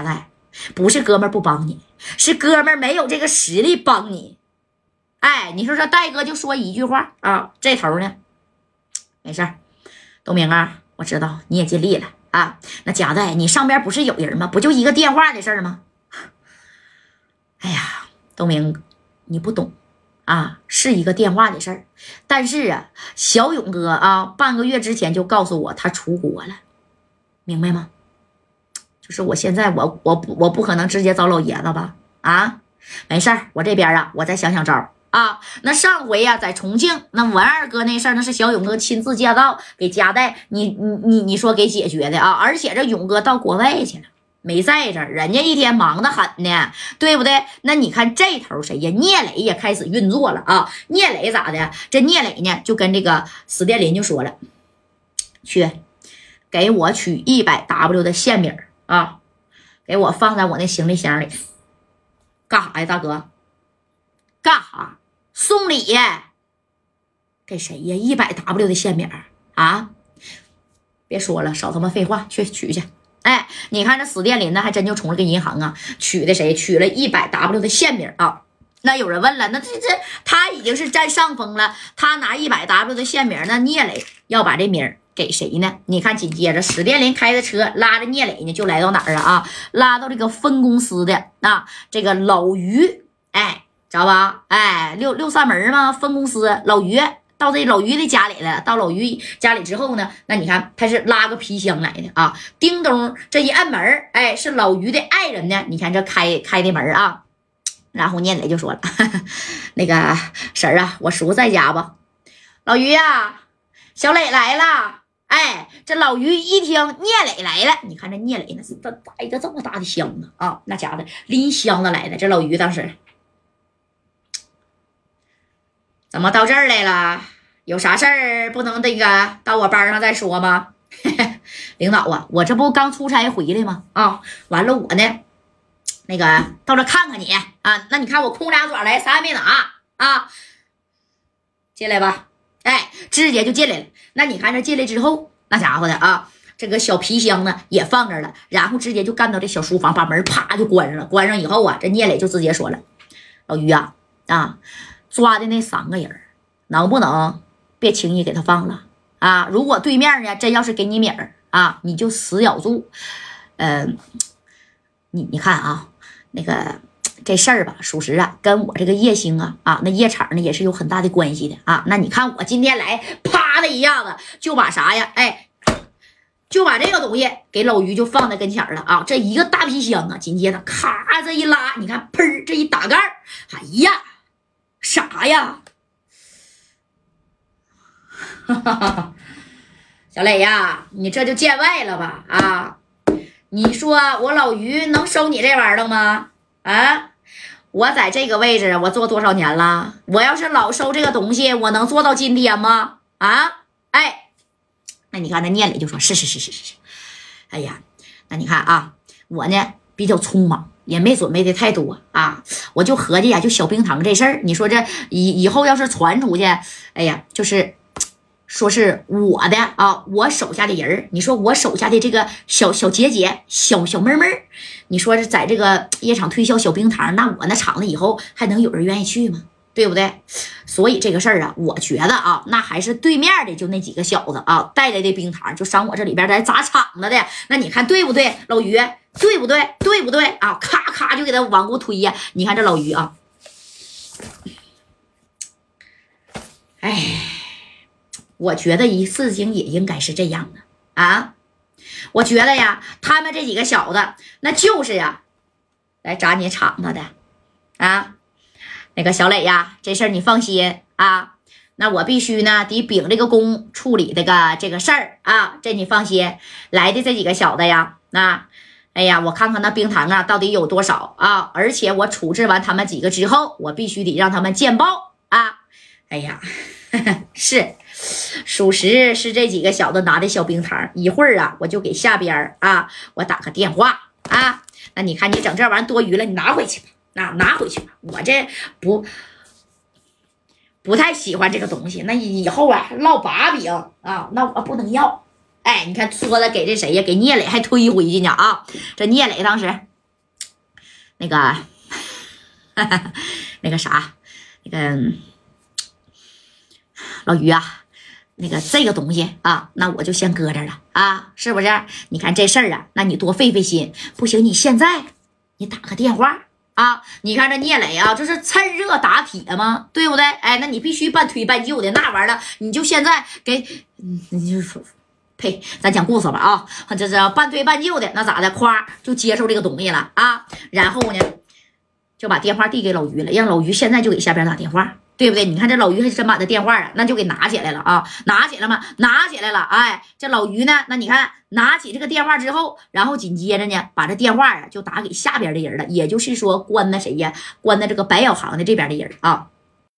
贾代，不是哥们儿不帮你，是哥们儿没有这个实力帮你。哎，你说说，戴哥就说一句话啊，这头呢，没事儿，东明啊，我知道你也尽力了啊。那贾代，你上边不是有人吗？不就一个电话的事儿吗？哎呀，东明，你不懂啊，是一个电话的事儿。但是啊，小勇哥啊，半个月之前就告诉我他出国了，明白吗？是我现在，我我不我不可能直接找老爷子吧？啊，没事儿，我这边啊，我再想想招。啊，那上回呀，在重庆那文二哥那事儿，那是小勇哥亲自驾到给夹带，你你你你说给解决的啊？而且这勇哥到国外去了，没在这儿，人家一天忙得很呢，对不对？那你看这头谁呀？聂磊也开始运作了啊！聂磊咋的？这聂磊呢，就跟这个史殿林就说了，去给我取一百 W 的线米啊，给我放在我那行李箱里，干啥呀，大哥？干啥？送礼给谁呀？一百 W 的线饼啊！别说了，少他妈废话，去取去。哎，你看这死电林那，还真就从这个银行啊取的谁？取了一百 W 的线饼啊！那有人问了，那这这他已经是占上风了，他拿一百 W 的线名，那聂磊要把这名给谁呢？你看，紧接着史殿林开着车拉着聂磊呢，就来到哪儿啊？啊，拉到这个分公司的啊，这个老于，哎。知道吧？哎，六六扇门嘛，分公司。老于到这老于的家里了。到老于家里之后呢，那你看他是拉个皮箱来的啊。叮咚，这一按门哎，是老于的爱人呢。你看这开开的门啊。然后聂磊就说了：“ 那个婶儿啊，我叔在家不？”老于呀，小磊来了。哎，这老于一听聂磊来了，你看这聂磊那是带带一个这么大的箱子啊，那家伙拎箱子来的。这老于当时。怎么到这儿来了？有啥事儿不能那个到我班上再说吗？领导啊，我这不刚出差回来吗？啊，完了我呢，那个到这看看你啊。那你看我空俩爪来，啥也没拿啊。进来吧，哎，直接就进来了。那你看这进来之后，那家伙的啊，这个小皮箱呢也放这了，然后直接就干到这小书房，把门啪就关上了。关上以后啊，这聂磊就直接说了：“老于啊，啊。”抓的那三个人能不能别轻易给他放了啊？如果对面呢真要是给你米儿啊，你就死咬住。嗯，你你看啊，那个这事儿吧，属实啊，跟我这个叶星啊啊，那夜场呢也是有很大的关系的啊。那你看我今天来，啪的一下子就把啥呀？哎，就把这个东西给老于就放在跟前了啊。这一个大皮箱啊，紧接着咔这一拉，你看砰这一打盖哎呀！啥呀，哈哈哈小磊呀，你这就见外了吧？啊，你说我老于能收你这玩意儿吗？啊，我在这个位置，我做多少年了？我要是老收这个东西，我能做到今天吗？啊，哎，那你看那聂磊就说：是是是是是是。哎呀，那你看啊，我呢比较匆忙。也没准备的太多啊，我就合计呀，就小冰糖这事儿，你说这以以后要是传出去，哎呀，就是说是我的啊，我手下的人你说我手下的这个小小姐姐、小小妹妹你说是在这个夜场推销小冰糖，那我那厂子以后还能有人愿意去吗？对不对？所以这个事儿啊，我觉得啊，那还是对面的就那几个小子啊带来的冰糖，就上我这里边来砸场子的。那你看对不对，老于？对不对？对不对啊？咔咔就给他往过推呀！你看这老于啊，哎，我觉得一事情也应该是这样的啊。我觉得呀，他们这几个小子那就是呀，来砸你场子的啊。那个小磊呀，这事儿你放心啊。那我必须呢得秉这个公处理这个这个事儿啊。这你放心，来的这几个小子呀，那。哎呀，我看看那冰糖啊，到底有多少啊？而且我处置完他们几个之后，我必须得让他们见报啊！哎呀，是，属实是这几个小子拿的小冰糖。一会儿啊，我就给下边啊，我打个电话啊。那你看你整这玩意多余了，你拿回去吧，那拿回去吧。我这不不太喜欢这个东西，那以后啊落把柄啊，那我不能要。哎，你看，说的给这谁呀？给聂磊还推回去呢啊！这聂磊当时那个，那个啥，那个老于啊，那个这个东西啊，那我就先搁这了啊，是不是？你看这事儿啊，那你多费费心。不行，你现在你打个电话啊，你看这聂磊啊，这是趁热打铁吗？对不对？哎，那你必须半推半就的那玩意儿，你就现在给，你就说。呸！咱讲故事吧啊，这是半推半就的，那咋的？夸就接受这个东西了啊，然后呢，就把电话递给老于了，让老于现在就给下边打电话，对不对？你看这老于还真把这电话啊，那就给拿起来了啊，拿起来嘛？拿起来了。哎，这老于呢，那你看拿起这个电话之后，然后紧接着呢，把这电话啊就打给下边的人了，也就是说关那谁呀，关的这个白小航的这边的人啊。